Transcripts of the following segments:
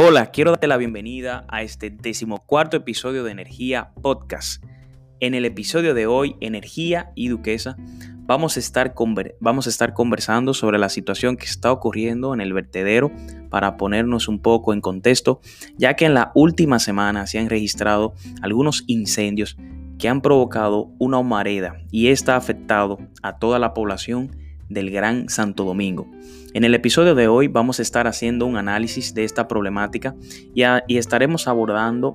Hola, quiero darte la bienvenida a este decimocuarto episodio de Energía Podcast. En el episodio de hoy, Energía y Duquesa, vamos a, estar vamos a estar conversando sobre la situación que está ocurriendo en el vertedero para ponernos un poco en contexto, ya que en la última semana se han registrado algunos incendios que han provocado una humareda y esta ha afectado a toda la población del Gran Santo Domingo. En el episodio de hoy vamos a estar haciendo un análisis de esta problemática y, estaremos abordando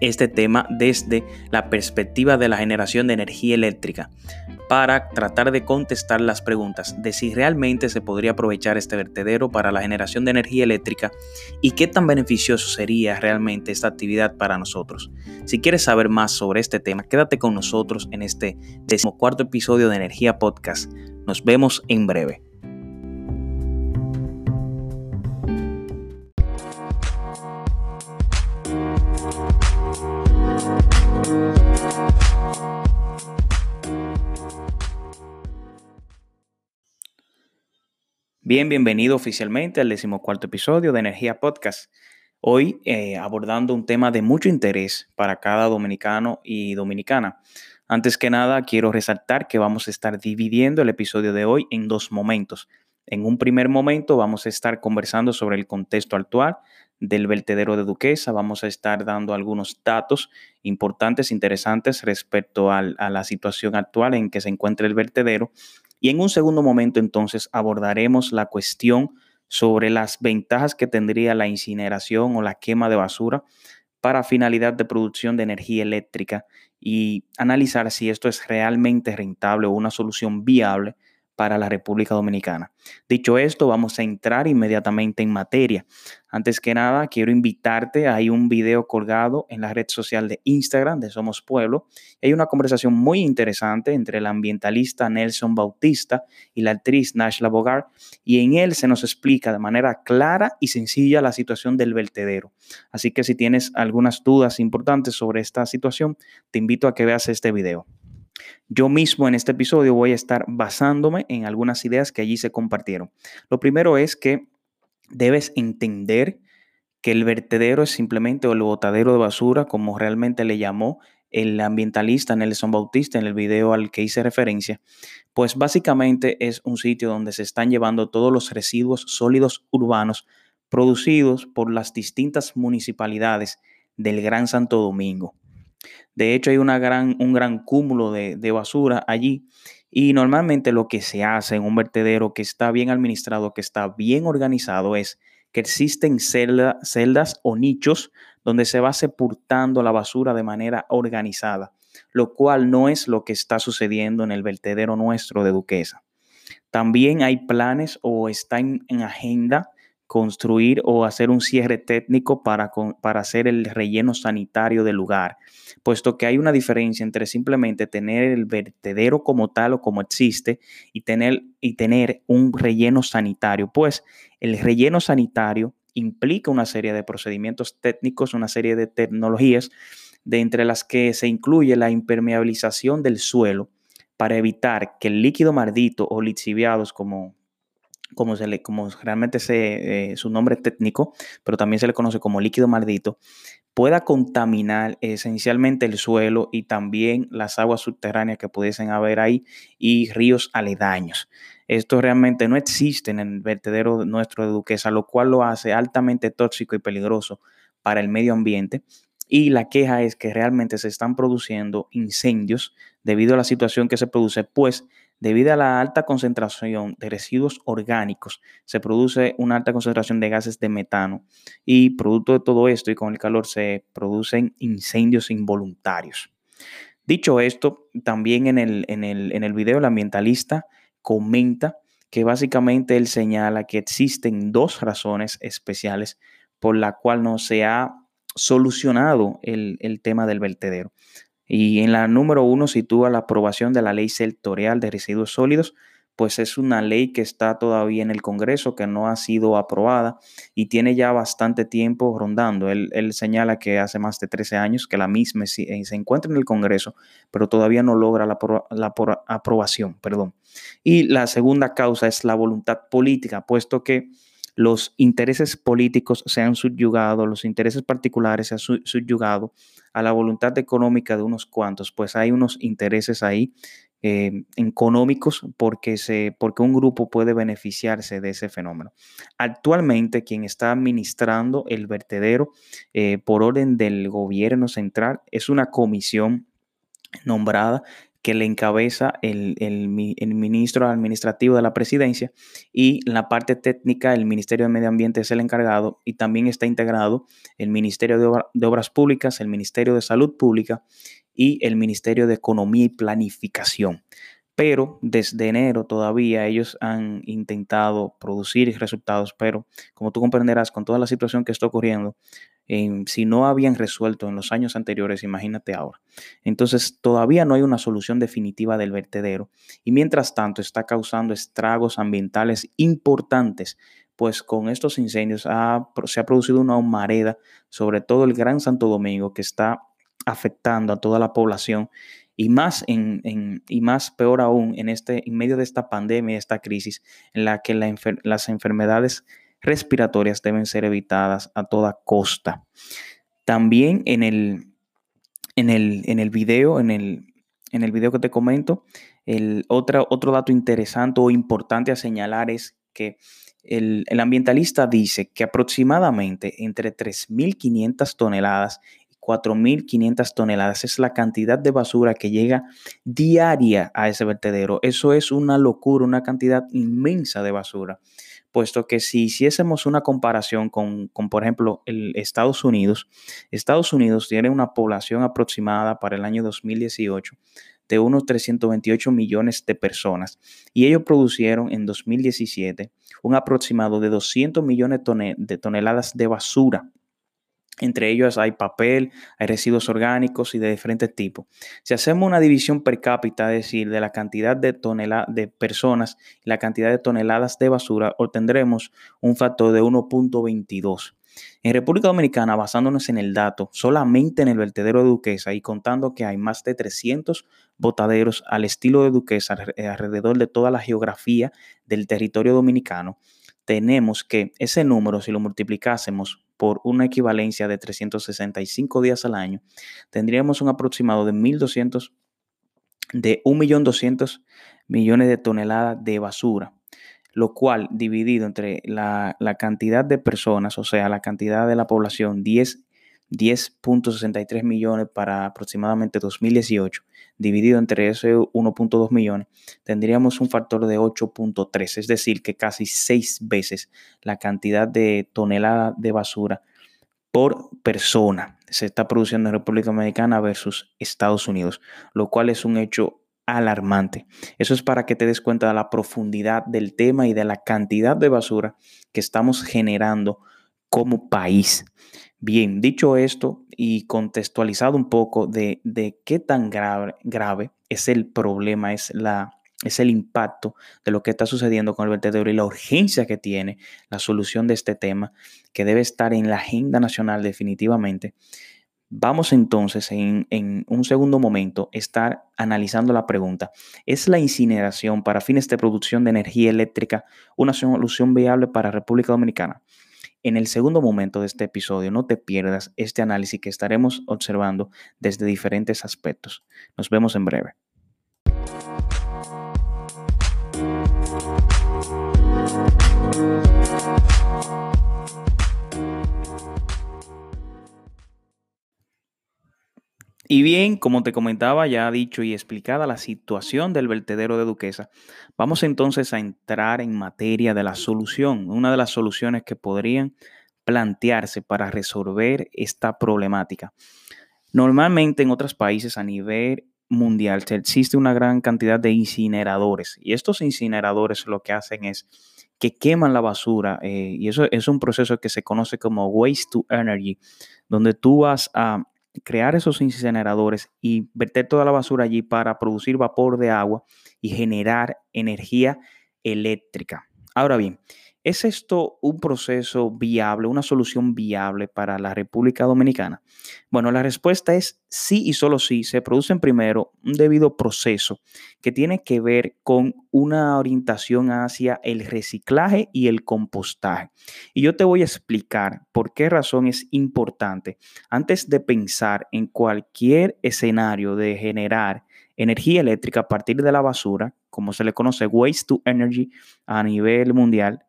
este tema desde la perspectiva de la generación de energía eléctrica para tratar de contestar las preguntas de si realmente se podría aprovechar este vertedero para la generación de energía eléctrica y qué tan beneficioso sería realmente esta actividad para nosotros. Si quieres saber más sobre este tema, quédate con nosotros en este decimocuarto episodio de Energía Podcast. Nos vemos en breve. Bien, bienvenido oficialmente al decimocuarto episodio de Energía Podcast. Hoy eh, abordando un tema de mucho interés para cada dominicano y dominicana. Antes que nada, quiero resaltar que vamos a estar dividiendo el episodio de hoy en dos momentos. En un primer momento vamos a estar conversando sobre el contexto actual del vertedero de Duquesa. Vamos a estar dando algunos datos importantes, interesantes respecto a la situación actual en que se encuentra el vertedero y en un segundo momento entonces abordaremos la cuestión sobre las ventajas que tendría la incineración o la quema de basura para finalidad de producción de energía eléctrica y analizar si esto es realmente rentable o una solución viable para la República Dominicana. Dicho esto, vamos a entrar inmediatamente en materia. Antes que nada, quiero invitarte, hay un video colgado en la red social de Instagram de Somos Pueblo. Hay una conversación muy interesante entre el ambientalista Nelson Bautista y la actriz Nashla Bogart, y en él se nos explica de manera clara y sencilla la situación del vertedero. Así que si tienes algunas dudas importantes sobre esta situación, te invito a que veas este video. Yo mismo en este episodio voy a estar basándome en algunas ideas que allí se compartieron. Lo primero es que debes entender que el vertedero es simplemente el botadero de basura, como realmente le llamó el ambientalista Nelson Bautista en el video al que hice referencia, pues básicamente es un sitio donde se están llevando todos los residuos sólidos urbanos producidos por las distintas municipalidades del Gran Santo Domingo. De hecho, hay gran, un gran cúmulo de, basura allí y normalmente lo que se hace en un vertedero que está bien administrado, que está bien organizado, es que existen celdas o nichos donde se va sepultando la basura de manera organizada, lo cual no es lo que está sucediendo en el vertedero nuestro de Duquesa. También hay planes o está en agenda construir o hacer un cierre técnico para, para hacer el relleno sanitario del lugar, puesto que hay una diferencia entre simplemente tener el vertedero como tal o como existe y tener, y tener un relleno sanitario, pues el relleno sanitario implica una serie de procedimientos técnicos, una serie de tecnologías, de entre las que se incluye la impermeabilización del suelo para evitar que el líquido mardito o lixiviados, como como, realmente eh, su nombre técnico, pero también se le conoce como líquido maldito, pueda contaminar esencialmente el suelo y también las aguas subterráneas que pudiesen haber ahí y ríos aledaños. Esto realmente no existe en el vertedero nuestro de Duquesa, lo cual lo hace altamente tóxico y peligroso para el medio ambiente. Y la queja es que realmente se están produciendo incendios debido a la situación que se produce, pues Debido a la alta concentración de residuos orgánicos, se produce una alta concentración de gases de metano y producto de todo esto y con el calor se producen incendios involuntarios. Dicho esto, también en el, en el, en el video el ambientalista comenta que básicamente él señala que existen dos razones especiales por la cual no se ha solucionado el, el tema del vertedero. Y en la número uno sitúa la aprobación de la ley sectorial de residuos sólidos, pues es una ley que está todavía en el Congreso, que no ha sido aprobada y tiene ya bastante tiempo rondando. Él, señala que hace más de 13 años que la misma eh, se, encuentra en el Congreso, pero todavía no logra la, la aprobación. Perdón. Y la segunda causa es la voluntad política, puesto que los intereses políticos se han subyugado, los intereses particulares se han subyugado a la voluntad económica de unos cuantos, pues hay unos intereses ahí eh, económicos porque, se, porque un grupo puede beneficiarse de ese fenómeno. Actualmente quien está administrando el vertedero eh, por orden del gobierno central es una comisión nombrada que le encabeza el, ministro administrativo de la presidencia y la parte técnica, el Ministerio de Medio Ambiente es el encargado y también está integrado el Ministerio de, Obras Públicas, el Ministerio de Salud Pública y el Ministerio de Economía y Planificación. Pero desde enero todavía ellos han intentado producir resultados, pero como tú comprenderás, con toda la situación que está ocurriendo, si no habían resuelto en los años anteriores, imagínate ahora. Entonces, todavía no hay una solución definitiva del vertedero y mientras tanto está causando estragos ambientales importantes, pues con estos incendios se ha producido una humareda sobre todo el Gran Santo Domingo que está afectando a toda la población y más, en, y más peor aún en, este, en medio de esta pandemia, esta crisis en la que las enfermedades respiratorias deben ser evitadas a toda costa. También en el, en el, en el video, en el, en el video que te comento, el otro, otro dato interesante o importante a señalar es que el, el ambientalista dice que aproximadamente entre 3.500 toneladas y 4.500 toneladas es la cantidad de basura que llega diaria a ese vertedero. Eso es una locura, una cantidad inmensa de basura puesto que si hiciésemos una comparación con, por ejemplo, el Estados Unidos, Estados Unidos tiene una población aproximada para el año 2018 de unos 328 millones de personas y ellos producieron en 2017 un aproximado de 200 millones de toneladas de basura entre ellos hay papel, hay residuos orgánicos y de diferentes tipos. Si hacemos una división per cápita, es decir, de la cantidad de, de personas y la cantidad de toneladas de basura, obtendremos un factor de 1.22. En República Dominicana, basándonos en el dato, solamente en el vertedero de Duquesa y contando que hay más de 300 botaderos al estilo de Duquesa alrededor de toda la geografía del territorio dominicano, tenemos que ese número, si lo multiplicásemos por una equivalencia de 365 días al año, tendríamos un aproximado de 1.200, de 1.200.000 millones de toneladas de basura, lo cual dividido entre la, la, cantidad de personas, o sea, la cantidad de la población, 10 10.63 millones para aproximadamente 2018, dividido entre ese 1.2 millones, tendríamos un factor de 8.3, es decir, que casi seis veces la cantidad de tonelada de basura por persona se está produciendo en República Dominicana versus Estados Unidos, lo cual es un hecho alarmante. Eso es para que te des cuenta de la profundidad del tema y de la cantidad de basura que estamos generando como país. Bien, dicho esto y contextualizado un poco de, qué tan grave, grave, es el problema, es, la, es el impacto de lo que está sucediendo con el vertedero y la urgencia que tiene la solución de este tema, que debe estar en la agenda nacional definitivamente. Vamos entonces en, en, un segundo momento estar analizando la pregunta, ¿es la incineración para fines de producción de energía eléctrica una solución viable para República Dominicana? En el segundo momento de este episodio, no te pierdas este análisis que estaremos observando desde diferentes aspectos. Nos vemos en breve. Y bien, como te comentaba, ya dicho y explicada la situación del vertedero de Duquesa, vamos entonces a entrar en materia de la solución, una de las soluciones que podrían plantearse para resolver esta problemática. Normalmente en otros países a nivel mundial existe una gran cantidad de incineradores y estos incineradores lo que hacen es que queman la basura eh, y eso es un proceso que se conoce como waste to energy, donde tú vas a crear esos incineradores y verter toda la basura allí para producir vapor de agua y generar energía eléctrica. Ahora bien, ¿Es esto un proceso viable, una solución viable para la República Dominicana? Bueno, la respuesta es sí y solo sí. Se produce primero un debido proceso que tiene que ver con una orientación hacia el reciclaje y el compostaje. Y yo te voy a explicar por qué razón es importante antes de pensar en cualquier escenario de generar energía eléctrica a partir de la basura, como se le conoce waste to energy a nivel mundial,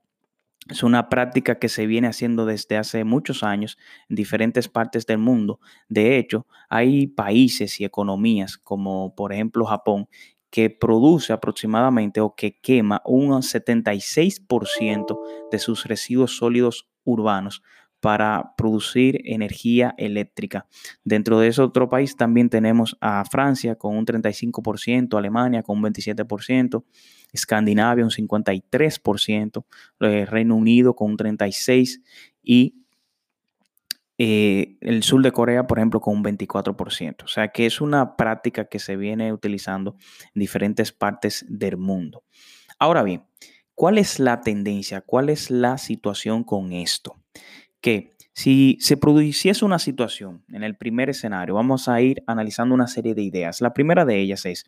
es una práctica que se viene haciendo desde hace muchos años en diferentes partes del mundo. De hecho, hay países y economías como por ejemplo Japón que produce aproximadamente o que quema un 76% de sus residuos sólidos urbanos para producir energía eléctrica. Dentro de ese otro país también tenemos a Francia con un 35%, Alemania con un 27%, Escandinavia un 53%, eh, Reino Unido con un 36% y eh, el sur de Corea, por ejemplo, con un 24%. O sea que es una práctica que se viene utilizando en diferentes partes del mundo. Ahora bien, ¿cuál es la tendencia? ¿Cuál es la situación con esto? Que si se produciese una situación en el primer escenario, vamos a ir analizando una serie de ideas. La primera de ellas es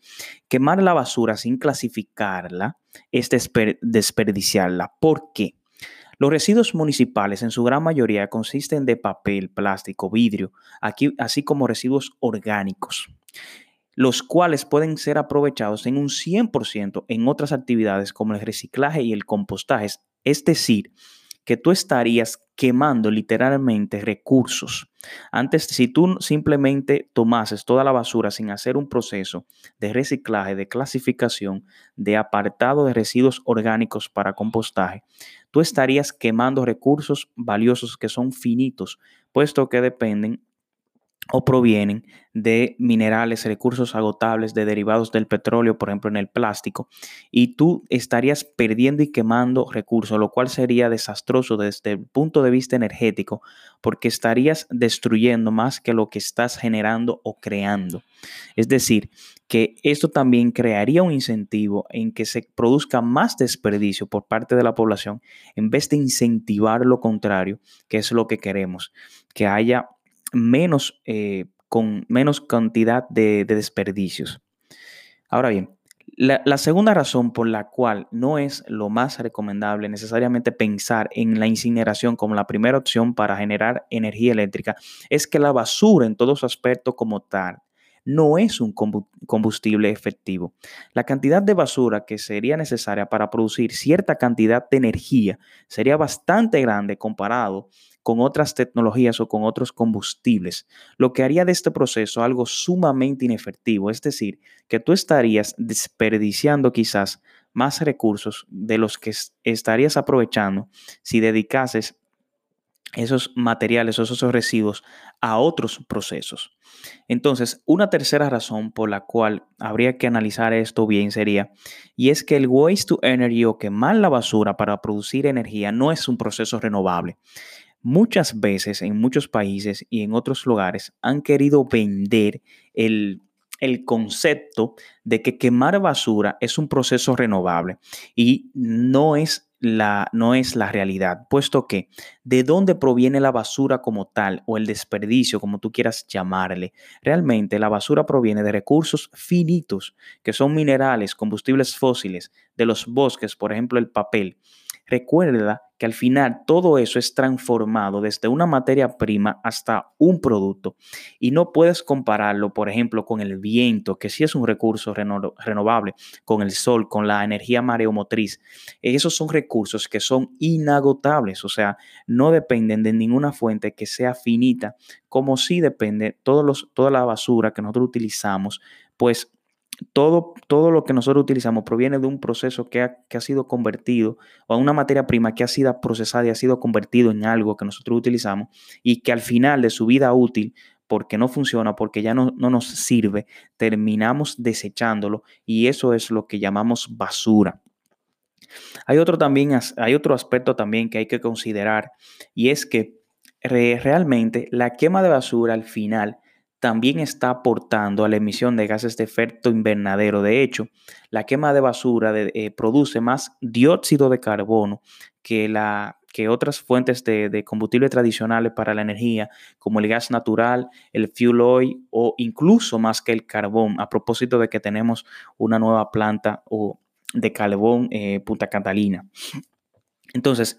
quemar la basura sin clasificarla es desperdiciarla. ¿Por qué? Los residuos municipales en su gran mayoría consisten de papel, plástico, vidrio, aquí, así como residuos orgánicos, los cuales pueden ser aprovechados en un 100% en otras actividades como el reciclaje y el compostaje. Es decir, que tú estarías quemando literalmente recursos. Antes, si tú simplemente tomases toda la basura sin hacer un proceso de reciclaje, de clasificación, de apartado de residuos orgánicos para compostaje, tú estarías quemando recursos valiosos que son finitos, puesto que dependen o provienen de minerales, recursos agotables, de derivados del petróleo, por ejemplo en el plástico, y tú estarías perdiendo y quemando recursos, lo cual sería desastroso desde el punto de vista energético, porque estarías destruyendo más que lo que estás generando o creando. Es decir, que esto también crearía un incentivo en que se produzca más desperdicio por parte de la población, en vez de incentivar lo contrario, que es lo que queremos, que haya menos, eh, con menos cantidad de, desperdicios. Ahora bien, la, la, segunda razón por la cual no es lo más recomendable necesariamente pensar en la incineración como la primera opción para generar energía eléctrica es que la basura en todo su aspecto como tal no es un combustible efectivo. La cantidad de basura que sería necesaria para producir cierta cantidad de energía sería bastante grande comparado con otras tecnologías o con otros combustibles, lo que haría de este proceso algo sumamente inefectivo, es decir, que tú estarías desperdiciando quizás más recursos de los que estarías aprovechando si dedicases esos materiales o esos residuos a otros procesos. Entonces, una tercera razón por la cual habría que analizar esto bien sería, y es que el waste to energy o quemar la basura para producir energía no es un proceso renovable. Muchas veces en muchos países y en otros lugares han querido vender el, concepto de que quemar basura es un proceso renovable y no es la, no es la realidad, puesto que de dónde proviene la basura como tal o el desperdicio, como tú quieras llamarle, realmente la basura proviene de recursos finitos, que son minerales, combustibles fósiles, de los bosques, por ejemplo el papel. Recuerda que al final todo eso es transformado desde una materia prima hasta un producto. Y no puedes compararlo, por ejemplo, con el viento, que sí es un recurso renovable, con el sol, con la energía mareomotriz. Esos son recursos que son inagotables, o sea, no dependen de ninguna fuente que sea finita, como sí depende todos los, toda la basura que nosotros utilizamos, pues todo, todo lo que nosotros utilizamos proviene de un proceso que ha, que ha sido convertido o una materia prima que ha sido procesada y ha sido convertido en algo que nosotros utilizamos y que al final de su vida útil, porque no funciona, porque ya no, no nos sirve, terminamos desechándolo y eso es lo que llamamos basura. Hay otro, también, hay otro aspecto también que hay que considerar y es que realmente la quema de basura al final también está aportando a la emisión de gases de efecto invernadero. De hecho, la quema de basura eh, produce más dióxido de carbono que, la, que otras fuentes de, combustible tradicionales para la energía, como el gas natural, el fuel oil o incluso más que el carbón, a propósito de que tenemos una nueva planta de carbón eh, Punta Catalina. Entonces,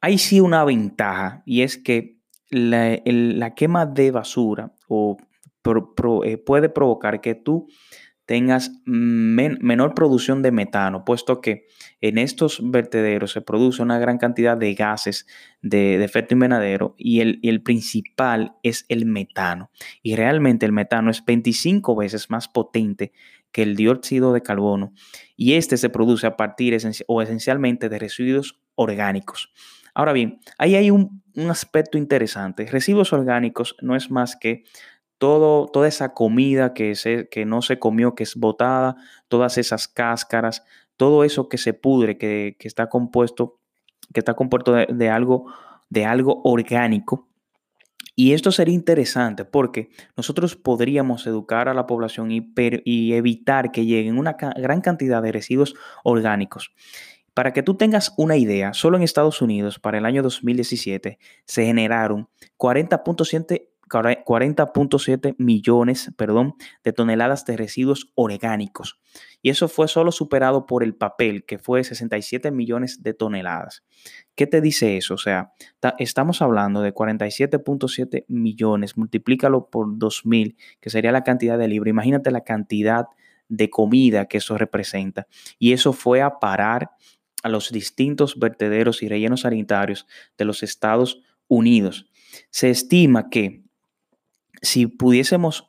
hay sí una ventaja y es que la, quema de basura o eh, puede provocar que tú tengas menor producción de metano, puesto que en estos vertederos se produce una gran cantidad de gases de, efecto invernadero y el, el, principal es el metano. Y realmente el metano es 25 veces más potente que el dióxido de carbono y este se produce a partir o esencialmente de residuos orgánicos. Ahora bien, ahí hay un, aspecto interesante. Residuos orgánicos no es más que todo, toda esa comida que, se, que no se comió, que es botada, todas esas cáscaras, todo eso que se pudre, que, está compuesto, que está compuesto de, algo, de algo orgánico. Y esto sería interesante porque nosotros podríamos educar a la población y evitar que lleguen una gran cantidad de residuos orgánicos. Para que tú tengas una idea, solo en Estados Unidos para el año 2017 se generaron 40.7 40.7 millones perdón, de toneladas de residuos orgánicos. Y eso fue solo superado por el papel, que fue 67 millones de toneladas. ¿Qué te dice eso? O sea, estamos hablando de 47.7 millones, multiplícalo por 2.000, que sería la cantidad de libro. Imagínate la cantidad de comida que eso representa. Y eso fue a parar a los distintos vertederos y rellenos sanitarios de los Estados Unidos. Se estima que si pudiésemos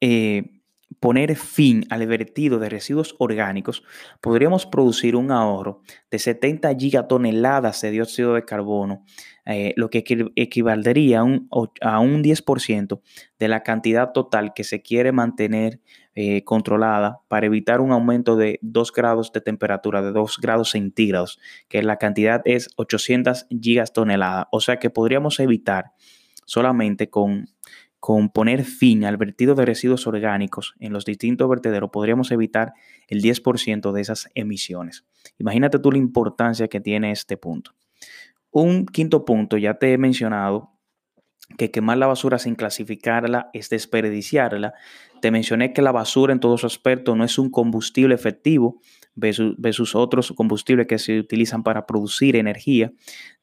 eh, poner fin al vertido de residuos orgánicos, podríamos producir un ahorro de 70 gigatoneladas de dióxido de carbono, eh, lo que equivaldría a un, a un 10% de la cantidad total que se quiere mantener eh, controlada para evitar un aumento de 2 grados de temperatura, de 2 grados centígrados, que la cantidad es 800 gigatoneladas. O sea que podríamos evitar solamente con con poner fin al vertido de residuos orgánicos en los distintos vertederos, podríamos evitar el 10% de esas emisiones. Imagínate tú la importancia que tiene este punto. Un quinto punto, ya te he mencionado que quemar la basura sin clasificarla es desperdiciarla. Te mencioné que la basura en todo su aspecto no es un combustible efectivo versus, otros combustibles que se utilizan para producir energía.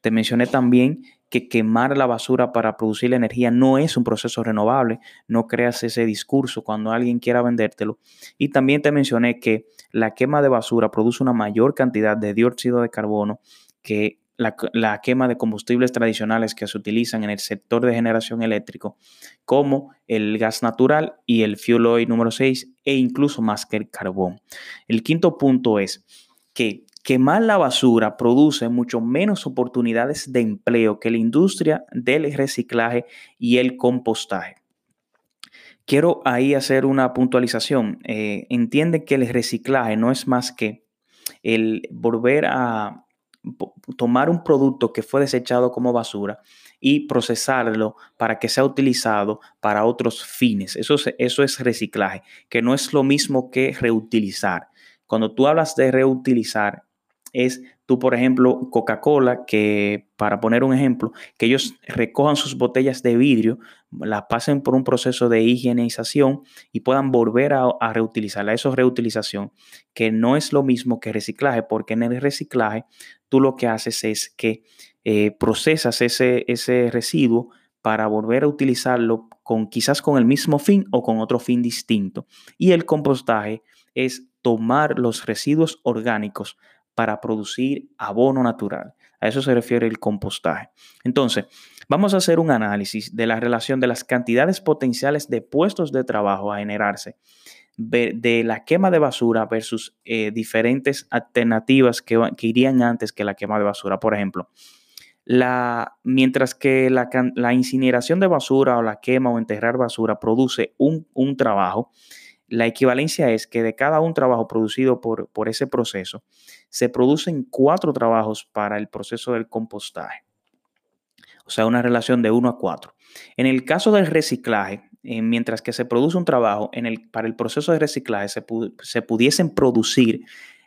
Te mencioné también que quemar la basura para producir la energía no es un proceso renovable. No creas ese discurso cuando alguien quiera vendértelo. Y también te mencioné que la quema de basura produce una mayor cantidad de dióxido de carbono que la, quema de combustibles tradicionales que se utilizan en el sector de generación eléctrico, como el gas natural y el fuel oil número 6, e incluso más que el carbón. El quinto punto es que quemar la basura produce mucho menos oportunidades de empleo que la industria del reciclaje y el compostaje. Quiero ahí hacer una puntualización. Eh, entiende que el reciclaje no es más que el volver a tomar un producto que fue desechado como basura y procesarlo para que sea utilizado para otros fines. Eso eso es reciclaje, que no es lo mismo que reutilizar. Cuando tú hablas de reutilizar, es tú, por ejemplo, Coca-Cola, que para poner un ejemplo, que ellos recojan sus botellas de vidrio, las pasen por un proceso de higienización y puedan volver a, reutilizarla. Eso es reutilización, que no es lo mismo que reciclaje, porque en el reciclaje tú lo que haces es que eh, procesas ese, ese residuo para volver a utilizarlo con quizás con el mismo fin o con otro fin distinto. Y el compostaje es tomar los residuos orgánicos para producir abono natural. A eso se refiere el compostaje. Entonces, vamos a hacer un análisis de la relación de las cantidades potenciales de puestos de trabajo a generarse de la quema de basura versus eh, diferentes alternativas que, irían antes que la quema de basura. Por ejemplo, la, mientras que la, incineración de basura o la quema o enterrar basura produce un, trabajo, la equivalencia es que de cada un trabajo producido por, por ese proceso, se producen cuatro trabajos para el proceso del compostaje. O sea, una relación de uno a cuatro. En el caso del reciclaje, eh, mientras que se produce un trabajo para el proceso de reciclaje, se, se pudiesen producir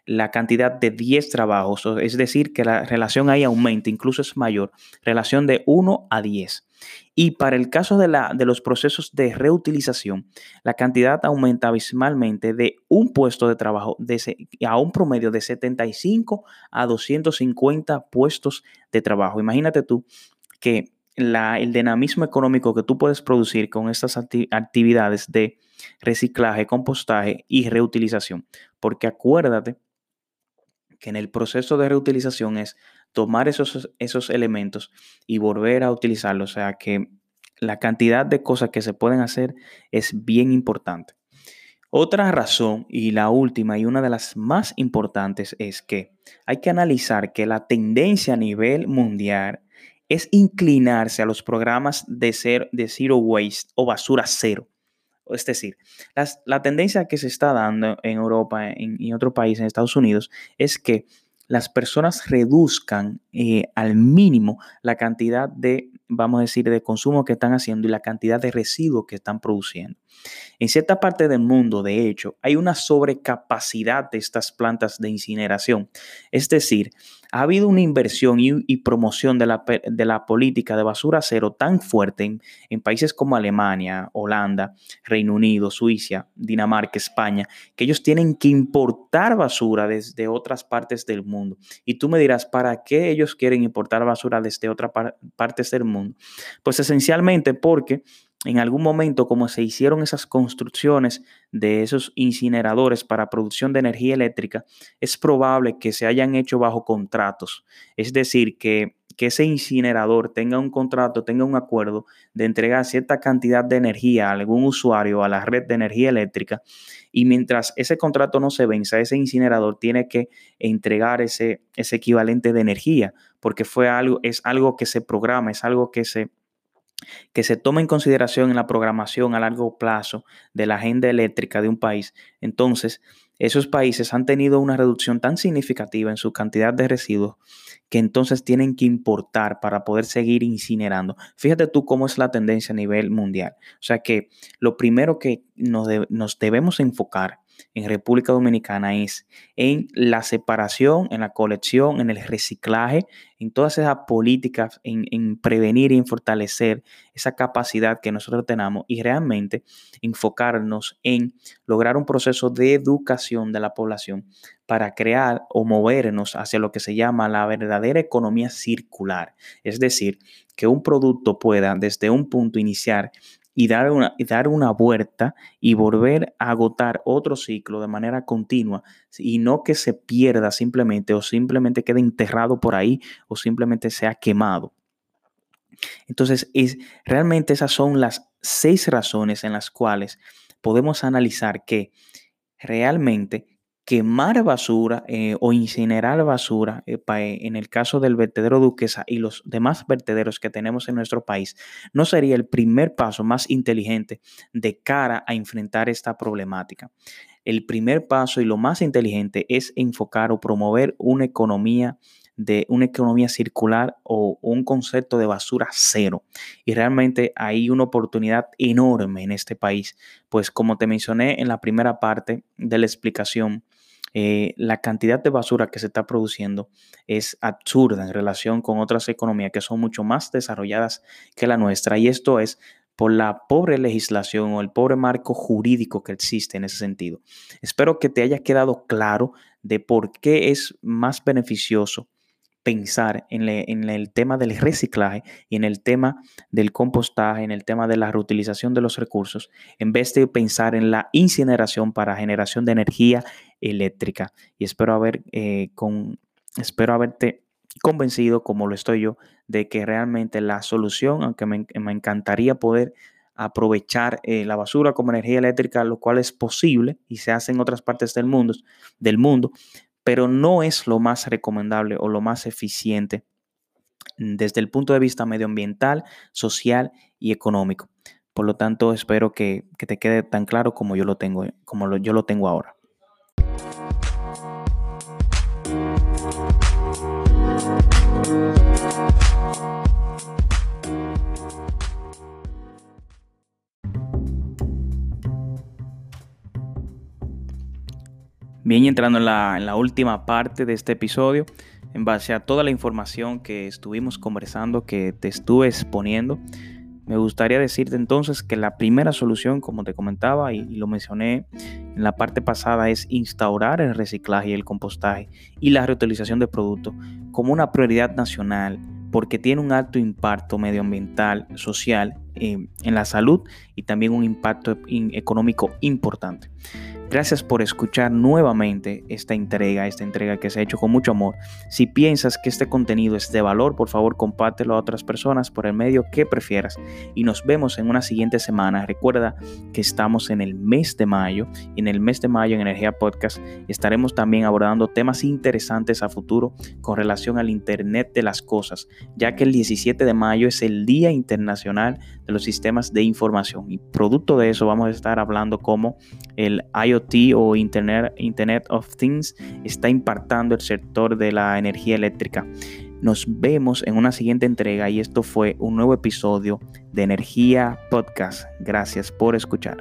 la cantidad de 10 trabajos, es decir, que la relación ahí aumenta, incluso es mayor, relación de 1 a 10. Y para el caso de, los procesos de reutilización, la cantidad aumenta abismalmente de un puesto de trabajo a un promedio de 75 a 250 puestos de trabajo. Imagínate tú que el dinamismo económico que tú puedes producir con estas actividades de reciclaje, compostaje y reutilización. Porque acuérdate que en el proceso de reutilización es tomar esos, esos elementos y volver a utilizarlos. O sea que la cantidad de cosas que se pueden hacer es bien importante. Otra razón y la última y una de las más importantes es que hay que analizar que la tendencia a nivel mundial es inclinarse a los programas de, ser, de zero waste o basura cero. Es decir, la tendencia que se está dando en Europa y en otros países, en Estados Unidos, es que las personas reduzcan eh, al mínimo la cantidad de, vamos a decir, de consumo que están haciendo y la cantidad de residuos que están produciendo. En cierta parte del mundo, de hecho, hay una sobrecapacidad de estas plantas de incineración. Es decir, ha habido una inversión y, promoción de la, política de basura cero tan fuerte en, países como Alemania, Holanda, Reino Unido, Suiza, Dinamarca, España, que ellos tienen que importar basura desde otras partes del mundo. Y tú me dirás, ¿para qué ellos quieren importar basura desde otras partes del mundo? Pues esencialmente porque en algún momento, como se hicieron esas construcciones de esos incineradores para producción de energía eléctrica, es probable que se hayan hecho bajo contratos. Es decir, que, ese incinerador tenga un contrato, tenga un acuerdo de entregar cierta cantidad de energía a algún usuario, a la red de energía eléctrica, y mientras ese contrato no se venza, ese incinerador tiene que entregar ese, ese equivalente de energía, porque fue algo, es algo que se programa, es algo que se que se toma en consideración en la programación a largo plazo de la agenda eléctrica de un país, entonces esos países han tenido una reducción tan significativa en su cantidad de residuos que entonces tienen que importar para poder seguir incinerando. Fíjate tú cómo es la tendencia a nivel mundial. O sea que lo primero que nos, nos debemos enfocar en República Dominicana es en la separación, en la colección, en el reciclaje, en todas esas políticas, en, prevenir y en fortalecer esa capacidad que nosotros tenemos y realmente enfocarnos en lograr un proceso de educación de la población para crear o movernos hacia lo que se llama la verdadera economía circular. Es decir, que un producto pueda desde un punto iniciar y dar una, dar una vuelta y volver a agotar otro ciclo de manera continua y no que se pierda simplemente o simplemente quede enterrado por ahí o simplemente sea quemado. Entonces, es, realmente esas son las seis razones en las cuales podemos analizar que realmente quemar basura eh, o incinerar basura, eh, eh, en el caso del vertedero Duquesa y los demás vertederos que tenemos en nuestro país, no sería el primer paso más inteligente de cara a enfrentar esta problemática. El primer paso y lo más inteligente es enfocar o promover una economía de una economía circular o un concepto de basura cero. Y realmente hay una oportunidad enorme en este país, pues como te mencioné en la primera parte de la explicación, eh, la cantidad de basura que se está produciendo es absurda en relación con otras economías que son mucho más desarrolladas que la nuestra. Y esto es por la pobre legislación o el pobre marco jurídico que existe en ese sentido. Espero que te haya quedado claro de por qué es más beneficioso pensar en, el tema del reciclaje y en el tema del compostaje, en el tema de la reutilización de los recursos, en vez de pensar en la incineración para generación de energía eléctrica. Y espero, haber, eh, con, espero haberte convencido, como lo estoy yo, de que realmente la solución, aunque me, encantaría poder aprovechar eh, la basura como energía eléctrica, lo cual es posible y se hace en otras partes del mundo, del mundo pero no es lo más recomendable o lo más eficiente desde el punto de vista medioambiental, social y económico. Por lo tanto, espero que, te quede tan claro como yo lo tengo, como yo lo tengo ahora. Bien, entrando en la, última parte de este episodio, en base a toda la información que estuvimos conversando, que te estuve exponiendo, me gustaría decirte entonces que la primera solución, como te comentaba y, lo mencioné en la parte pasada, es instaurar el reciclaje y el compostaje y la reutilización de productos como una prioridad nacional porque tiene un alto impacto medioambiental, social, eh, en la salud y también un impacto económico importante. Gracias por escuchar nuevamente esta entrega, esta entrega que se ha hecho con mucho amor. Si piensas que este contenido es de valor, por favor compártelo a otras personas por el medio que prefieras. Y nos vemos en una siguiente semana. Recuerda que estamos en el mes de mayo y en el mes de mayo en Energía Podcast estaremos también abordando temas interesantes a futuro con relación al Internet de las Cosas, ya que el 17 de mayo es el Día Internacional de los sistemas de información. Y producto de eso vamos a estar hablando cómo el IoT o Internet, Internet of Things está impactando el sector de la energía eléctrica. Nos vemos en una siguiente entrega y esto fue un nuevo episodio de Energía Podcast. Gracias por escuchar.